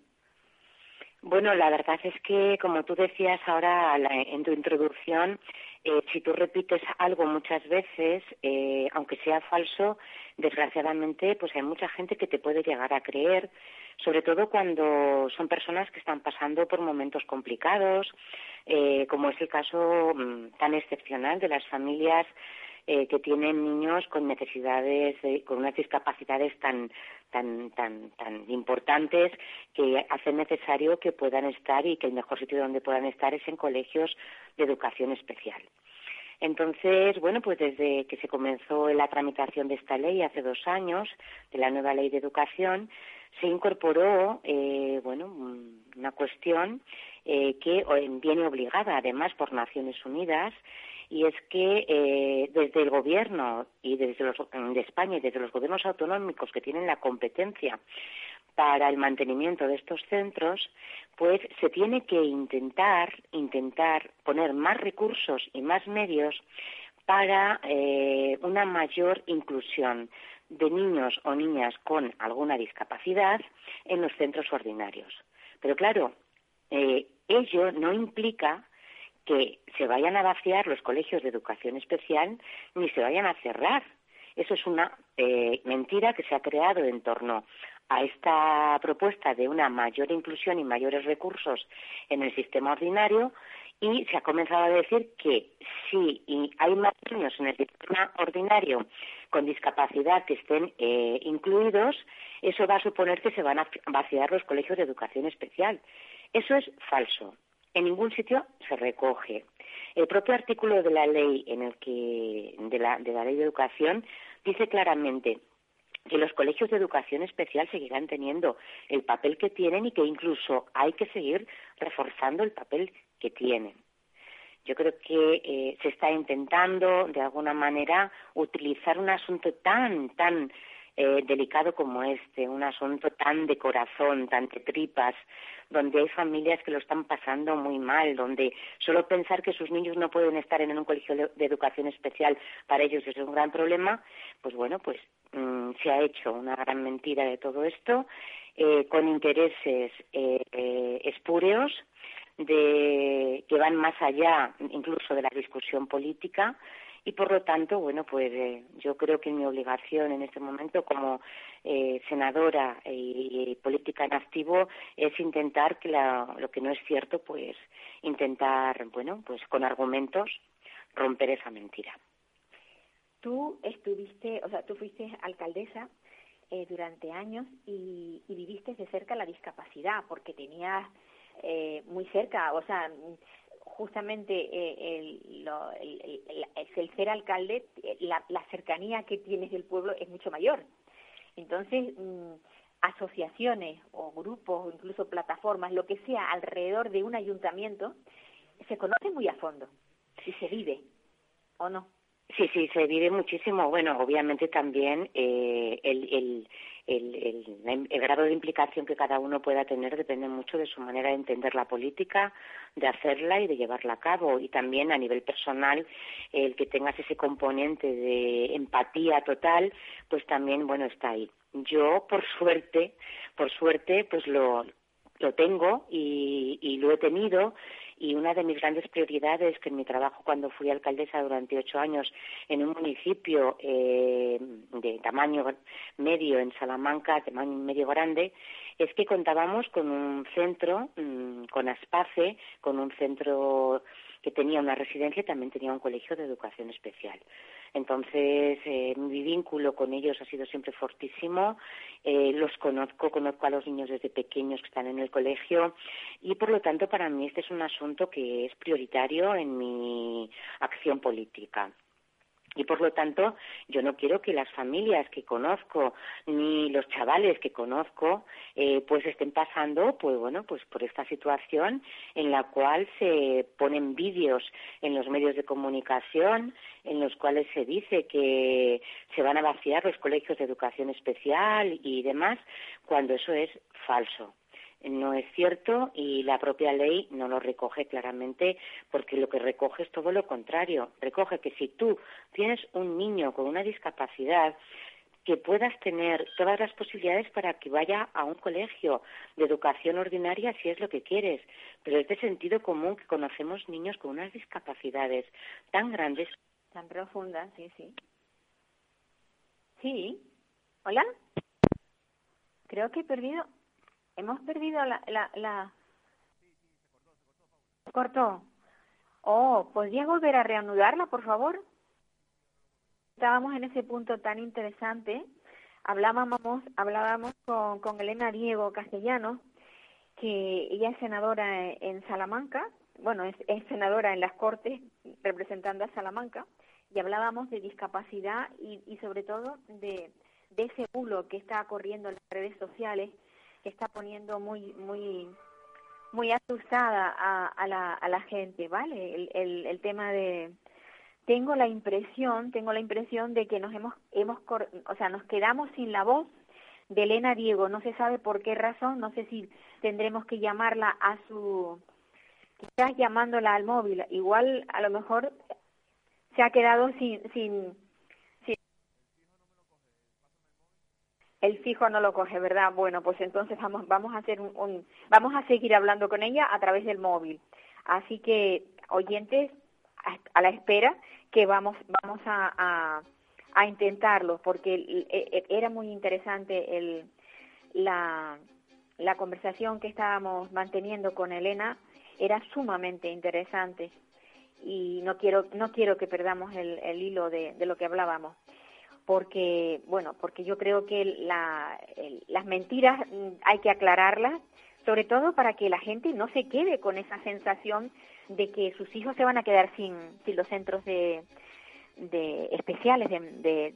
Bueno, la verdad es que, como tú decías ahora en tu introducción, eh, si tú repites algo muchas veces, eh, aunque sea falso, desgraciadamente, pues hay mucha gente que te puede llegar a creer sobre todo cuando son personas que están pasando por momentos complicados, eh, como es el caso mm, tan excepcional de las familias eh, que tienen niños con necesidades, con unas discapacidades tan, tan, tan, tan importantes que hacen necesario que puedan estar y que el mejor sitio donde puedan estar es en colegios de educación especial. Entonces, bueno, pues desde que se comenzó la tramitación de esta ley hace dos años, de la nueva ley de educación, se incorporó, eh, bueno, una cuestión eh, que viene obligada además por Naciones Unidas y es que eh, desde el gobierno y desde los, de España y desde los gobiernos autonómicos que tienen la competencia para el mantenimiento de estos centros, pues se tiene que intentar, intentar poner más recursos y más medios para eh, una mayor inclusión de niños o niñas con alguna discapacidad en los centros ordinarios. Pero claro, eh, ello no implica que se vayan a vaciar los colegios de educación especial ni se vayan a cerrar. Eso es una eh, mentira que se ha creado en torno a esta propuesta de una mayor inclusión y mayores recursos en el sistema ordinario y se ha comenzado a decir que si hay más niños en el sistema ordinario con discapacidad que estén eh, incluidos, eso va a suponer que se van a vaciar los colegios de educación especial. Eso es falso. En ningún sitio se recoge. El propio artículo de la ley en el que de la, de la ley de educación dice claramente que los colegios de educación especial seguirán teniendo el papel que tienen y que incluso hay que seguir reforzando el papel que tienen. Yo creo que eh, se está intentando, de alguna manera, utilizar un asunto tan, tan eh, delicado como este, un asunto tan de corazón, tan de tripas, donde hay familias que lo están pasando muy mal, donde solo pensar que sus niños no pueden estar en un colegio de educación especial para ellos es un gran problema, pues bueno, pues mm, se ha hecho una gran mentira de todo esto, eh, con intereses espúreos, de que van más allá incluso de la discusión política y por lo tanto bueno pues eh, yo creo que mi obligación en este momento como eh, senadora y, política en activo es intentar que lo que no es cierto pues intentar bueno pues con argumentos romper esa mentira. Tú estuviste o sea tú fuiste alcaldesa eh, durante años y, viviste de cerca la discapacidad, porque tenías eh, muy cerca, o sea, justamente eh, el, el, ser alcalde, la, cercanía que tienes del pueblo es mucho mayor. Entonces, mm, asociaciones o grupos o incluso plataformas, lo que sea alrededor de un ayuntamiento, se conoce muy a fondo y se vive, ¿o no? Sí, sí, se vive muchísimo. Bueno, obviamente también eh, el, el, el, el, grado de implicación que cada uno pueda tener depende mucho de su manera de entender la política, de hacerla y de llevarla a cabo. Y también a nivel personal, el que tengas ese componente de empatía total, pues también, bueno, está ahí. Yo, por suerte, por suerte, pues lo, lo tengo y, y lo he tenido y una de mis grandes prioridades que en mi trabajo cuando fui alcaldesa durante ocho años en un municipio eh, de tamaño medio en Salamanca, tamaño medio grande, es que contábamos con un centro, mm, con ASPACE, con un centro que tenía una residencia y también tenía un colegio de educación especial. Entonces, eh, mi vínculo con ellos ha sido siempre fortísimo. Eh, los conozco, conozco a los niños desde pequeños que están en el colegio y, por lo tanto, para mí este es un asunto que es prioritario en mi acción política. Y por lo tanto, yo no quiero que las familias que conozco ni los chavales que conozco eh, pues estén pasando pues bueno pues por esta situación en la cual se ponen vídeos en los medios de comunicación en los cuales se dice que se van a vaciar los colegios de educación especial y demás cuando eso es falso no es cierto y la propia ley no lo recoge claramente porque lo que recoge es todo lo contrario. Recoge que si tú tienes un niño con una discapacidad, que puedas tener todas las posibilidades para que vaya a un colegio de educación ordinaria si es lo que quieres, pero es de sentido común que conocemos niños con unas discapacidades tan grandes. Tan profundas, sí, sí. Sí. ¿Hola? Creo que he perdido hemos perdido la, la, la... cortó. Oh, ¿podrías volver a reanudarla, por favor? Estábamos en ese punto tan interesante. Hablábamos, hablábamos con, con Elena Diego Castellano, que ella es senadora en Salamanca, bueno, es, es, senadora en las Cortes representando a Salamanca, y hablábamos de discapacidad y, y sobre todo de, de ese bulo que está corriendo en las redes sociales que está poniendo muy muy muy asustada a, a, la, a la gente, ¿vale? El, el, el tema de tengo la impresión, tengo la impresión de que nos hemos hemos o sea, nos quedamos sin la voz de Elena Diego, no se sabe por qué razón, no sé si tendremos que llamarla a su quizás llamándola al móvil, igual a lo mejor se ha quedado sin sin el fijo no lo coge, ¿verdad? Bueno, pues entonces vamos, vamos a hacer un, vamos a seguir hablando con ella a través del móvil. Así que, oyentes, a, la espera que vamos, vamos a, a, intentarlo, porque e, e, era muy interesante el, la, la conversación que estábamos manteniendo con Elena, era sumamente interesante y no quiero, no quiero que perdamos el, el hilo de lo que hablábamos porque, bueno, porque yo creo que la, las mentiras mm, hay que aclararlas, sobre todo para que la gente no se quede con esa sensación de que sus hijos se van a quedar sin, sin los centros de, de especiales, de, de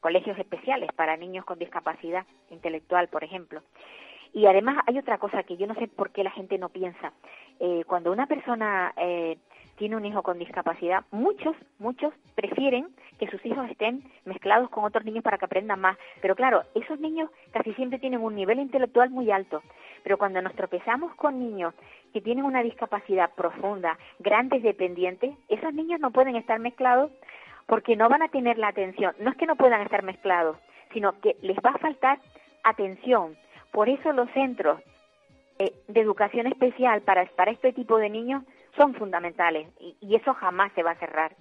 colegios especiales para niños con discapacidad intelectual, por ejemplo. Y además hay otra cosa que yo no sé por qué la gente no piensa. Eh, cuando una persona eh, tiene un hijo con discapacidad, muchos, muchos prefieren que sus hijos estén mezclados con otros niños para que aprendan más. Pero claro, esos niños casi siempre tienen un nivel intelectual muy alto. Pero cuando nos tropezamos con niños que tienen una discapacidad profunda, grandes dependientes, esos niños no pueden estar mezclados porque no van a tener la atención. No es que no puedan estar mezclados, sino que les va a faltar atención. Por eso los centros eh, de educación especial para, para este tipo de niños son fundamentales y, eso jamás se va a cerrar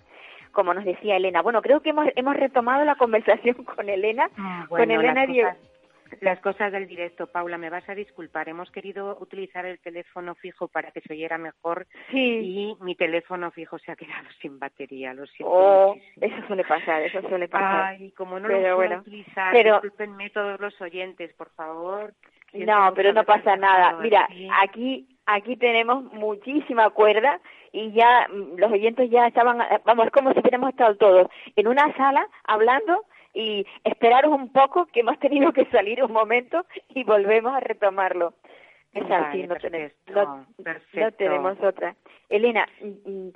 como nos decía Elena. Bueno, creo que hemos, hemos retomado la conversación con Elena, ah, con Elena Diego. Las cosas del directo, Paula, me vas a disculpar. Hemos querido utilizar el teléfono fijo para que se oyera mejor y mi teléfono fijo se ha quedado sin batería. Lo siento. Oh, eso suele pasar, eso suele pasar. Ay, como no lo puedo bueno, utilizar, pero... discúlpenme todos los oyentes, por favor. No, pero no pasa nada. Mira, aquí aquí tenemos muchísima cuerda y ya mm, los oyentes ya estaban, eh, vamos, es como si hubiéramos estado todos en una sala hablando y esperaros un poco que hemos tenido que salir un momento y volvemos a retomarlo. Es así, no, tenemos, no, tenemos otra. Elena, mm, mm,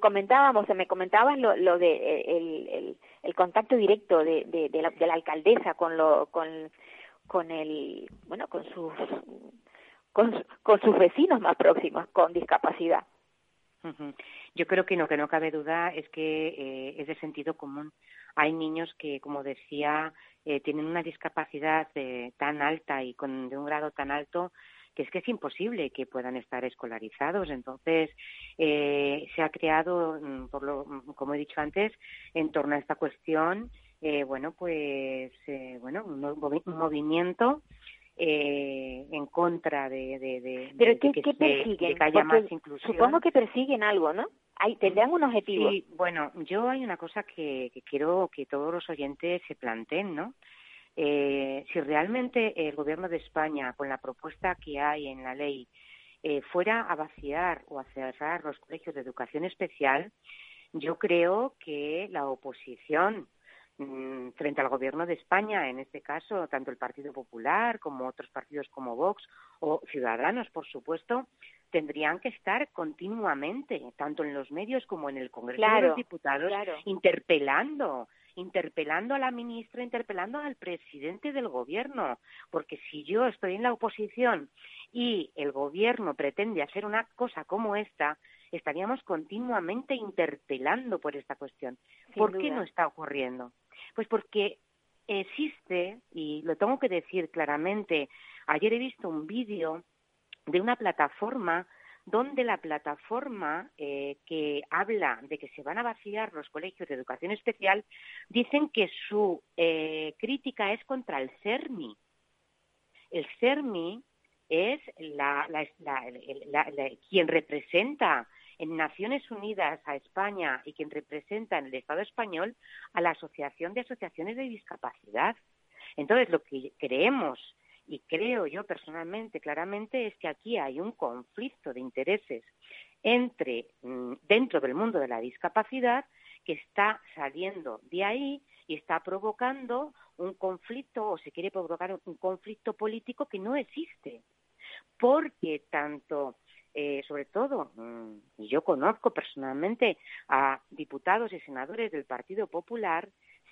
comentábamos, me comentabas lo, lo de eh, el, el, el contacto directo de, de, de, la, de la alcaldesa con lo con con el bueno con sus con, con sus vecinos más próximos con discapacidad. Yo creo que no, que no cabe duda es que eh, es de sentido común. Hay niños que, como decía, eh, tienen una discapacidad eh, tan alta y con de un grado tan alto que es que es imposible que puedan estar escolarizados. Entonces, eh, se ha creado, mm, por lo, mm, como he dicho antes, en torno a esta cuestión, eh, bueno, pues, bueno, un movimiento eh, en contra de, de, de, ¿Pero qué, que, qué persiguen? que haya más inclusión. Supongo que persiguen algo, ¿no? Hay, tendrán un objetivo. Sí, bueno, yo hay una cosa que, que quiero que todos los oyentes se planteen, ¿no? Eh, si realmente el Gobierno de España, con la propuesta que hay en la ley, eh, fuera a vaciar o a cerrar los colegios de educación especial, yo creo que la oposición frente al gobierno de España, en este caso, tanto el Partido Popular como otros partidos como Vox o Ciudadanos, por supuesto, tendrían que estar continuamente, tanto en los medios como en el Congreso de los Diputados, interpelando interpelando a la ministra, interpelando al presidente del gobierno, porque si yo estoy en la oposición y el gobierno pretende hacer una cosa como esta, estaríamos continuamente interpelando por esta cuestión. ¿Por qué no está ocurriendo? Pues porque existe, y lo tengo que decir claramente, ayer he visto un vídeo de una plataforma donde la plataforma eh, que habla de que se van a vaciar los colegios de educación especial dicen que su eh, crítica es contra el CERMI. El CERMI es la, quien representa en Naciones Unidas a España y quien representa en el Estado español a la Asociación de Asociaciones de Discapacidad. Entonces, lo que creemos y creo yo personalmente claramente es que aquí hay un conflicto de intereses entre mm, dentro del mundo de la discapacidad que está saliendo de ahí y está provocando un conflicto o se quiere provocar un conflicto político que no existe porque tanto eh, sobre todo, mm, y yo conozco personalmente a diputados y senadores del Partido Popular,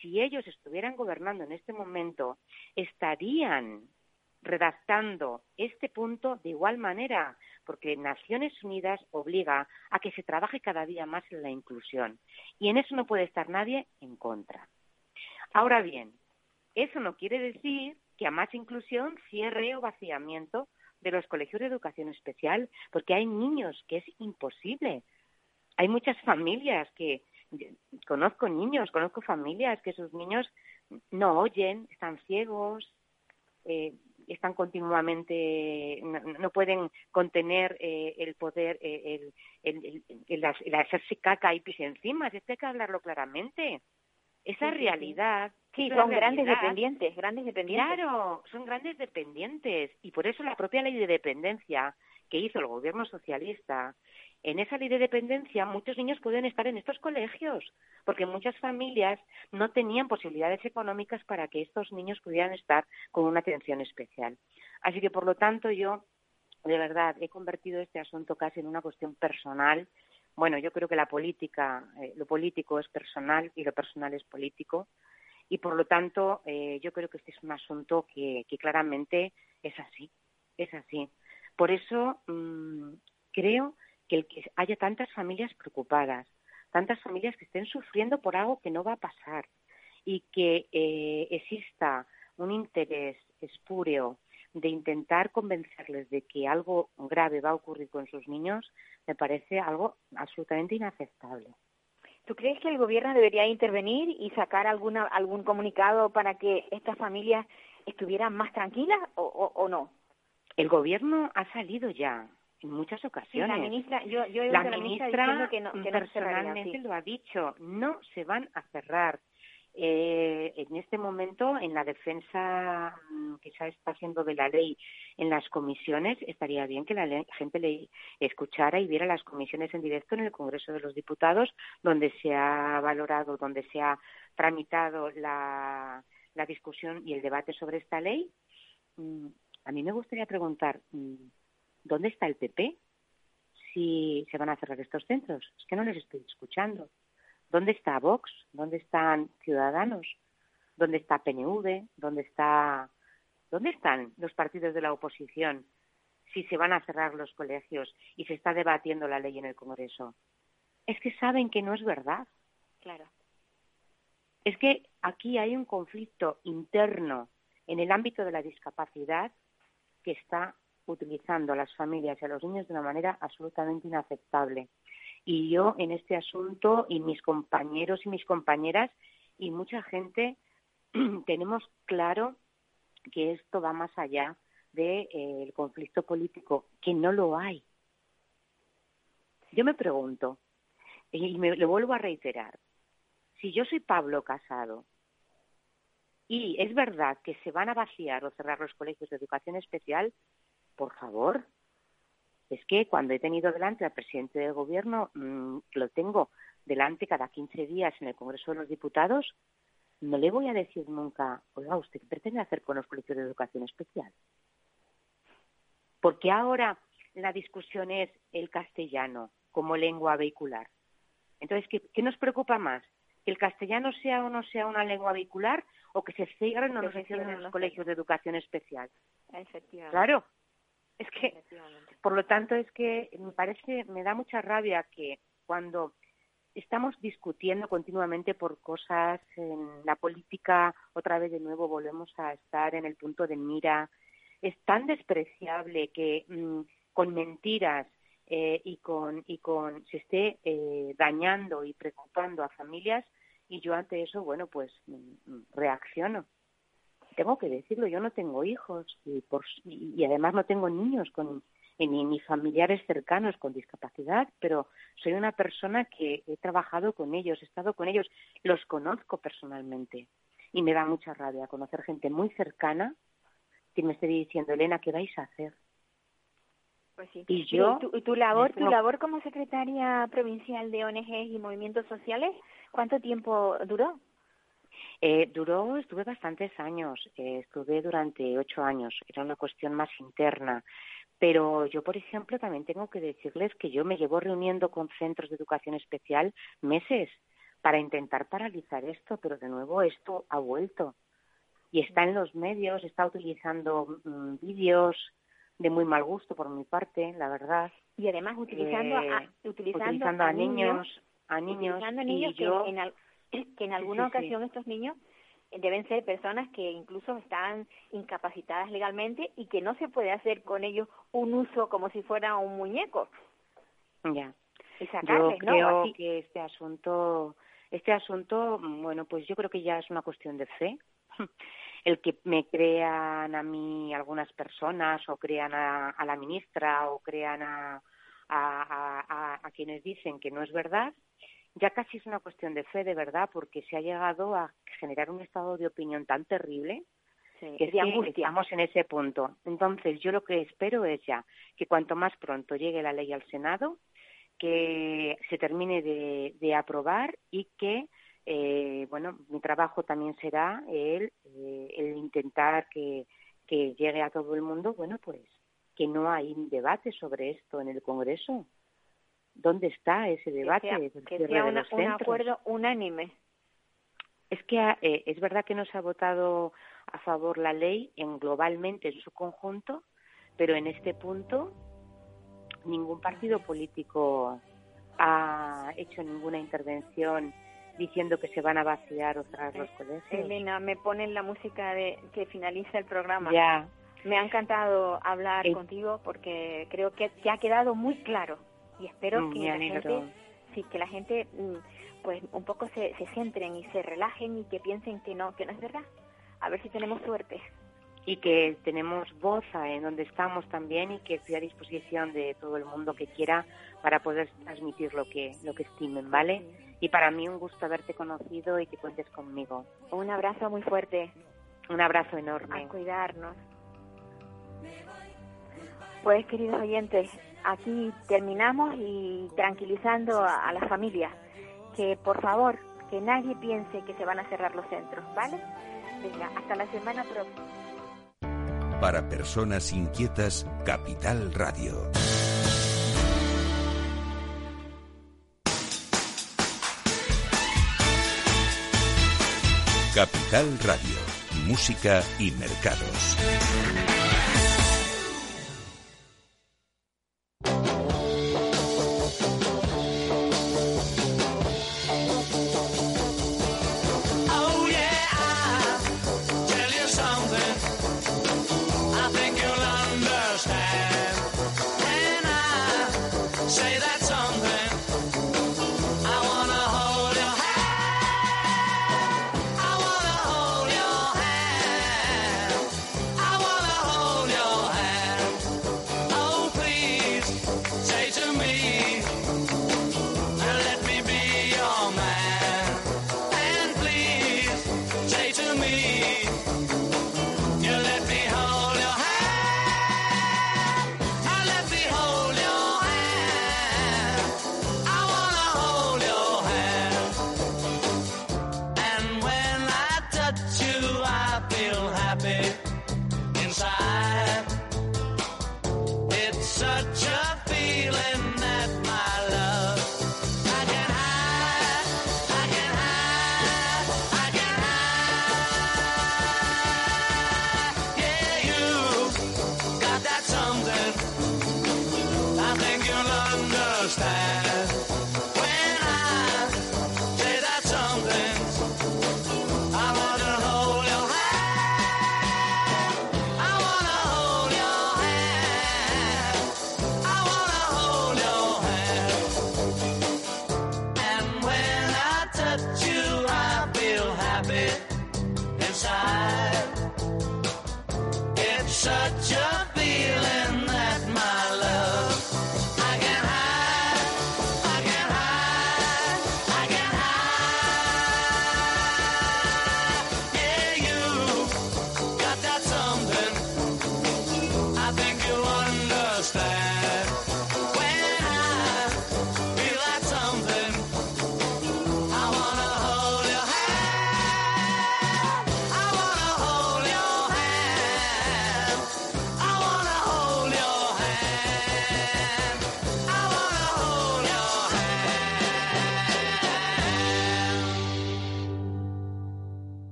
si ellos estuvieran gobernando en este momento, estarían redactando este punto de igual manera, porque Naciones Unidas obliga a que se trabaje cada día más en la inclusión y en eso no puede estar nadie en contra. Ahora bien, eso no quiere decir que a más inclusión cierre o vaciamiento de los colegios de educación especial, porque hay niños que es imposible. Hay muchas familias que conozco niños, conozco familias que sus niños no oyen, están ciegos, eh, están continuamente, no, pueden contener eh, el poder, eh, el, el, el, hacerse caca y pis encima. Esto hay que hablarlo claramente. Esa realidad Sí, son grandes dependientes, grandes dependientes. Claro, son grandes dependientes y por eso la propia ley de dependencia que hizo el gobierno socialista, en esa ley de dependencia muchos niños pueden estar en estos colegios, porque muchas familias no tenían posibilidades económicas para que estos niños pudieran estar con una atención especial. Así que, por lo tanto, yo, de verdad, he convertido este asunto casi en una cuestión personal. Bueno, yo creo que la política, eh, lo político es personal y lo personal es político y por lo tanto eh, yo creo que este es un asunto que, claramente es así, es así. Por eso mm, creo que el que haya tantas familias preocupadas, tantas familias que estén sufriendo por algo que no va a pasar y que eh, exista un interés espúreo de intentar convencerles de que algo grave va a ocurrir con sus niños, me parece algo absolutamente inaceptable. ¿Tú crees que el gobierno debería intervenir y sacar alguna, algún comunicado para que estas familias estuvieran más tranquilas o, no? El gobierno ha salido ya en muchas ocasiones. la ministra, yo, yo la, ministra, que no, que personalmente lo ha dicho, no se van a cerrar. Eh, en este momento, en la defensa mm, que se está haciendo de la ley en las comisiones, estaría bien que la gente le escuchara y viera las comisiones en directo en el Congreso de los Diputados, donde se ha valorado, donde se ha tramitado la, la discusión y el debate sobre esta ley. Mm, a mí me gustaría preguntar, mm, ¿dónde está el PP si se van a cerrar estos centros? Es que no les estoy escuchando. ¿Dónde está Vox? ¿Dónde están Ciudadanos? ¿Dónde está PNV? ¿Dónde está ¿Dónde están los partidos de la oposición si se van a cerrar los colegios y se está debatiendo la ley en el Congreso? Es que saben que no es verdad. Claro. Es que aquí hay un conflicto interno en el ámbito de la discapacidad que está utilizando a las familias y a los niños de una manera absolutamente inaceptable. Y yo en este asunto y mis compañeros y mis compañeras y mucha gente tenemos claro que esto va más allá del de, eh, conflicto político, que no lo hay. Yo me pregunto, y me lo vuelvo a reiterar, si yo soy Pablo Casado y es verdad que se van a vaciar o cerrar los colegios de educación especial, por favor, es que cuando he tenido delante al presidente del gobierno, mm, lo tengo delante cada 15 días en el Congreso de los Diputados, no le voy a decir nunca, oiga, ¿usted qué pretende hacer con los colegios de educación especial? Porque ahora la discusión es el castellano como lengua vehicular. Entonces, ¿qué, qué nos preocupa más? ¿Que el castellano sea o no sea una lengua vehicular o que se cierren o no se cierren los colegios de educación especial? Efectivamente. Claro, es que, por lo tanto, es que me parece, me da mucha rabia que cuando estamos discutiendo continuamente por cosas en la política, otra vez de nuevo volvemos a estar en el punto de mira. Es tan despreciable que mm, con mentiras eh, y con y con se esté eh, dañando y preocupando a familias y yo ante eso, bueno, pues mm, reacciono tengo que decirlo, yo no tengo hijos y, por, y además no tengo niños con, ni, familiares cercanos con discapacidad, pero soy una persona que he trabajado con ellos, he estado con ellos, los conozco personalmente y me da mucha rabia conocer gente muy cercana que me esté diciendo, Elena, ¿qué vais a hacer? Pues sí. Y yo, ¿Tu, tu labor, tu labor como secretaria provincial de ONGs y movimientos sociales, ¿cuánto tiempo duró? Eh, duró, estuve bastantes años, eh, estuve durante ocho años, era una cuestión más interna. Pero yo, por ejemplo, también tengo que decirles que yo me llevo reuniendo con centros de educación especial meses para intentar paralizar esto, pero de nuevo esto ha vuelto. Y está en los medios, está utilizando mm, vídeos de muy mal gusto por mi parte, la verdad. Y además utilizando, a, eh, utilizando, a, niños, a niños, y yo, en, que en alguna ocasión estos niños deben ser personas que incluso están incapacitadas legalmente y que no se puede hacer con ellos un uso como si fuera un muñeco. Ya. yo creo que este asunto, este asunto, bueno, pues yo creo que ya es una cuestión de fe. El que me crean a mí algunas personas o crean a, a la ministra o crean a, a, a, a quienes dicen que no es verdad, ya casi es una cuestión de fe, de verdad, porque se ha llegado a generar un estado de opinión tan terrible que, estamos en ese punto. Entonces, yo lo que espero es ya que cuanto más pronto llegue la ley al Senado, que se termine de, aprobar y que, eh, bueno, mi trabajo también será el, eh, el intentar que, que llegue a todo el mundo, bueno, pues que no hay debate sobre esto en el Congreso ¿Dónde está ese debate? Que sea, un acuerdo unánime. Es que eh, es verdad que no se ha votado a favor la ley en globalmente en su conjunto, pero en este punto ningún partido político ha hecho ninguna intervención diciendo que se van a vaciar o cerrar los colegios. Elena, me ponen la música de que finaliza el programa. Ya. Me ha encantado hablar contigo porque creo que te ha quedado muy claro y espero mm, que, la gente, sí, que la gente mm, pues un poco se, se centren y se relajen y que piensen que no, que no es verdad. A ver si tenemos suerte y que tenemos voz eh, en donde estamos también y que estoy a disposición de todo el mundo que quiera para poder transmitir lo que lo que estimen, ¿vale? Y para mí un gusto haberte conocido y que cuentes conmigo. Un abrazo muy fuerte. Un abrazo enorme. A cuidarnos. Pues queridos oyentes, aquí terminamos y tranquilizando a, las familias que por favor, que nadie piense que se van a cerrar los centros, ¿vale? Venga, hasta la semana próxima. Para personas inquietas, Capital Radio. Capital Radio, música y mercados. I feel happy inside. It's such